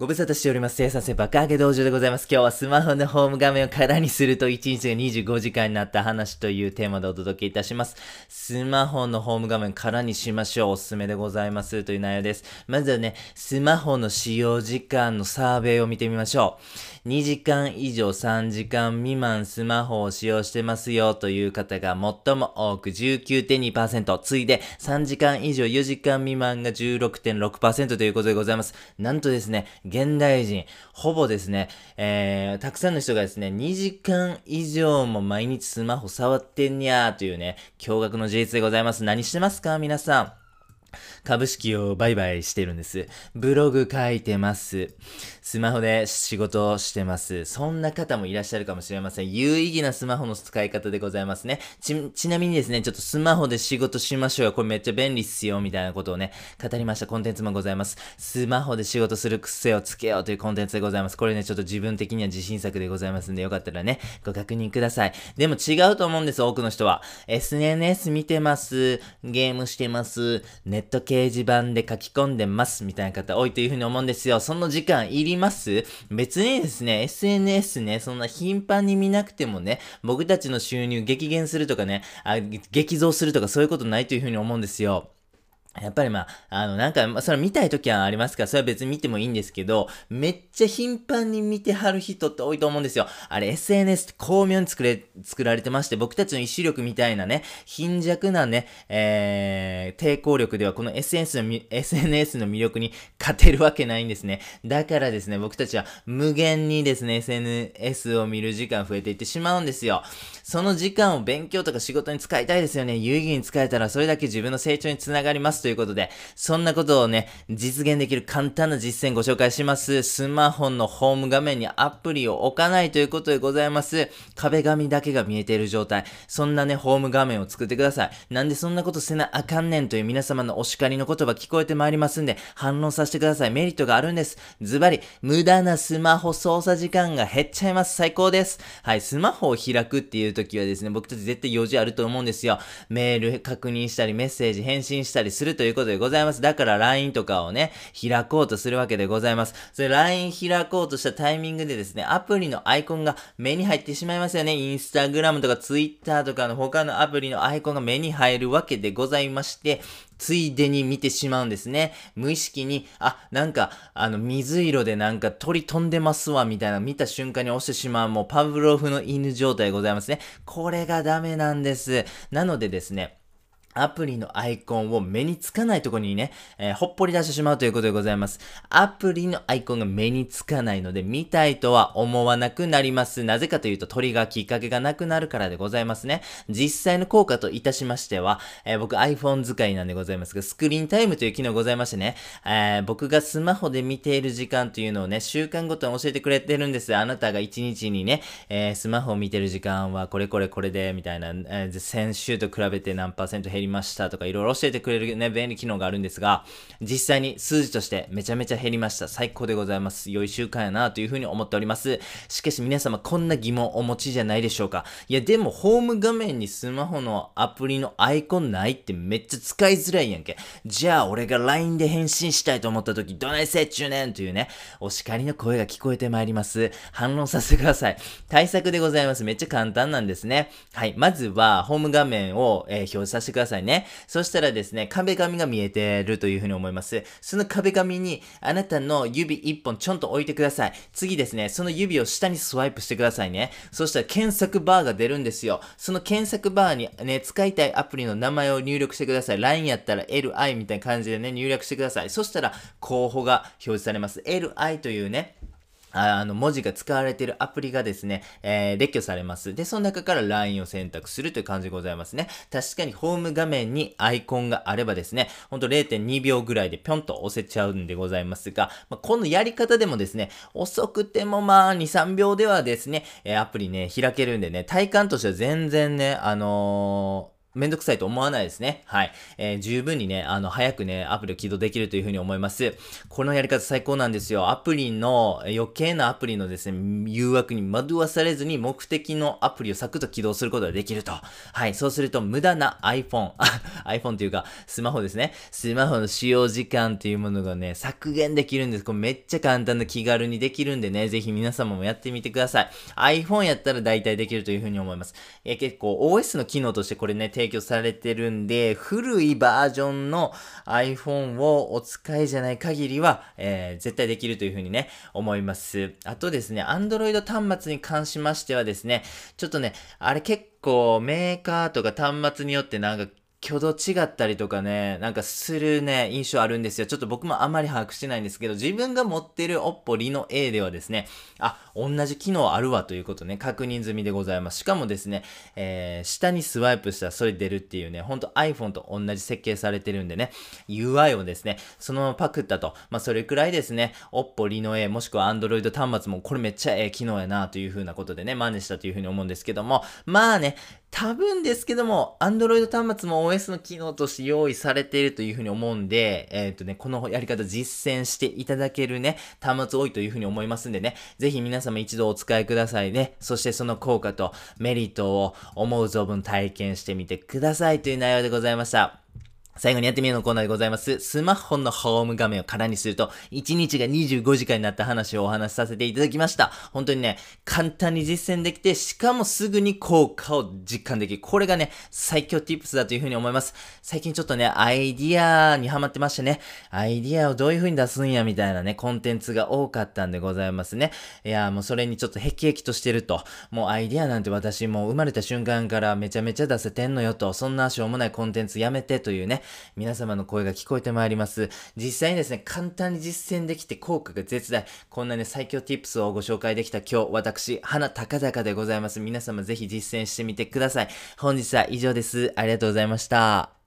ご無沙汰しております。生産性爆上げ道場でございます。今日はスマホのホーム画面を空にすると1日が25時間になった話というテーマでお届けいたします。スマホのホーム画面空にしましょう。おすすめでございますという内容です。まずはね、スマホの使用時間のサーベイを見てみましょう。2時間以上3時間未満スマホを使用してますよという方が最も多く19.2%。次いで3時間以上4時間未満が16.6%ということでございます。なんとですね、現代人、ほぼですね、えー、たくさんの人がですね、2時間以上も毎日スマホ触ってんにゃーというね、驚愕の事実でございます。何してますか？皆さん。株式を売買してるんです。ブログ書いてます。スマホで仕事をしてます。そんな方もいらっしゃるかもしれません。有意義なスマホの使い方でございますね。ち、ちなみにですね、ちょっとスマホで仕事しましょうよ。これめっちゃ便利っすよ。みたいなことをね、語りましたコンテンツもございます。スマホで仕事する癖をつけようというコンテンツでございます。これね、ちょっと自分的には自信作でございますんで、よかったらね、ご確認ください。でも違うと思うんです、多くの人は。SNS 見てます。ゲームしてます。ネット掲示板で書き込んでます。みたいな方多いというふうに思うんですよ。その時間いります？別にですね、SNS ね、そんな頻繁に見なくてもね、僕たちの収入激減するとかね、あ激増するとかそういうことないというふうに思うんですよ。やっぱりまあ、あの、なんか、ま、それ見たい時はありますから、それは別に見てもいいんですけど、めっちゃ頻繁に見てはる人って多いと思うんですよ。あれ、SNS って巧妙に作れ、作られてまして、僕たちの意志力みたいなね、貧弱なね、えー、抵抗力ではこの SNS の、SNS の魅力に勝てるわけないんですね。だからですね、僕たちは無限にですね、SNS を見る時間増えていってしまうんですよ。その時間を勉強とか仕事に使いたいですよね。有意義に使えたらそれだけ自分の成長につながりますということで、そんなことをね、実現できる簡単な実践ご紹介します。スマホのホーム画面にアプリを置かないということでございます。壁紙だけが見えている状態。そんなね、ホーム画面を作ってください。なんでそんなことせなあかんねんという皆様のお叱りの言葉聞こえてまいりますんで、反論させてください。メリットがあるんです。ズバリ、無駄なスマホ操作時間が減っちゃいます。最高です。はい、スマホを開くっていう時はですね、僕たち絶対用事あると思うんですよ。メール確認したり、メッセージ返信したりするということでございます。だから LINE とかをね、開こうとするわけでございます。それ LINE 開こうとしたタイミングでですね、アプリのアイコンが目に入ってしまいますよね。インスタグラムとか Twitter とかの他のアプリのアイコンが目に入るわけでございまして、ついでに見てしまうんですね。無意識に、あ、なんか、あの、水色でなんか鳥飛んでますわ、みたいな見た瞬間に押してしまう、もうパブロフの犬状態でございますね。これがダメなんです。なのでですね、アプリのアイコンを目につかないところにね、えー、ほっぽり出してしまうということでございます。アプリのアイコンが目につかないので、見たいとは思わなくなります。なぜかというと、鳥がきっかけがなくなるからでございますね。実際の効果といたしましては、えー、僕 iPhone 使いなんでございますが、スクリーンタイムという機能ございましてね、えー、僕がスマホで見ている時間というのをね、週間ごとに教えてくれてるんです。あなたが1日にね、えスマホを見てる時間はこれこれこれで、みたいな、え先週と比べて何パーセント減りりましたとかいろいろ教えてくれるね、便利機能があるんですが、実際に数字としてめちゃめちゃ減りました。最高でございます。良い習慣やなというふうに思っております。しかし皆様こんな疑問お持ちじゃないでしょうか。いやでもホーム画面にスマホのアプリのアイコンないってめっちゃ使いづらいやんけ。じゃあ俺が LINE で返信したいと思った時どないせっちゅうねんというね、お叱りの声が聞こえてまいります。反論させてください。対策でございます。めっちゃ簡単なんですね。はい。まずはホーム画面を、えー、表示させてくださいさいね。そしたらですね、壁紙が見えてるというふうに思います。その壁紙にあなたの指一本ちょんと置いてください。次ですね、その指を下にスワイプしてくださいね。そしたら検索バーが出るんですよ。その検索バーにね、使いたいアプリの名前を入力してください。LINE やったら LI みたいな感じでね、入力してください。そしたら候補が表示されます。LI というね、あの、文字が使われているアプリがですね、えー、列挙されます。で、その中から LINE を選択するという感じでございますね。確かにホーム画面にアイコンがあればですね、ほんと0.2秒ぐらいでぴょんと押せちゃうんでございますが、まあ、このやり方でもですね、遅くてもまあ2、3秒ではですね、えー、アプリね、開けるんでね、体感としては全然ね、あのーめんどくさいと思わないですね。はい。えー、十分にね、あの、早くね、アプリを起動できるというふうに思います。このやり方最高なんですよ。アプリの、余計なアプリのですね、誘惑に惑わされずに目的のアプリをサクッと起動することができると。はい。そうすると、無駄な iPhone、iPhone というか、スマホですね。スマホの使用時間っていうものがね、削減できるんです。これめっちゃ簡単で気軽にできるんでね、ぜひ皆様もやってみてください。iPhone やったら大体できるというふうに思います。えー、結構 OS の機能としてこれね、提供されてるんで、古いバージョンの iPhone をお使いじゃない限りは、えー、絶対できるというふうにね、思います。あとですね、Android 端末に関しましてはですね、ちょっとね、あれ結構メーカーとか端末によってなんか挙動違ったりとかね、なんかするね、印象あるんですよ。ちょっと僕もあんまり把握してないんですけど、自分が持ってる Oppo Reno A ではですね、あ、同じ機能あるわということね、確認済みでございます。しかもですね、えー、下にスワイプしたらそれ出るっていうね、ほんと iPhone と同じ設計されてるんでね、UI をですね、そのままパクったと。まあ、それくらいですね、Oppo Reno A もしくは Android 端末もこれめっちゃええ機能やなという風なことでね、真似したという風に思うんですけども、まあね、多分ですけども、Android 端末も OS の機能として用意されているというふうに思うんで、えっ、ー、とね、このやり方実践していただけるね、端末多いというふうに思いますんでね、ぜひ皆様一度お使いくださいね。そしてその効果とメリットを思う存分体験してみてくださいという内容でございました。最後にやってみるのコーナーでございます。スマホのホーム画面を空にすると、1日が25時間になった話をお話しさせていただきました。本当にね、簡単に実践できて、しかもすぐに効果を実感できる。これがね、最強 tips だというふうに思います。最近ちょっとね、アイディアにハマってましてね、アイディアをどういうふうに出すんや、みたいなね、コンテンツが多かったんでございますね。いや、もうそれにちょっとヘキヘキとしてると。もうアイディアなんて私もう生まれた瞬間からめちゃめちゃ出せてんのよと。そんなしょうもないコンテンツやめてというね、皆様の声が聞こえてまいります。実際にですね、簡単に実践できて効果が絶大。こんなね、最強 tips をご紹介できた今日、私、花高々でございます。皆様ぜひ実践してみてください。本日は以上です。ありがとうございました。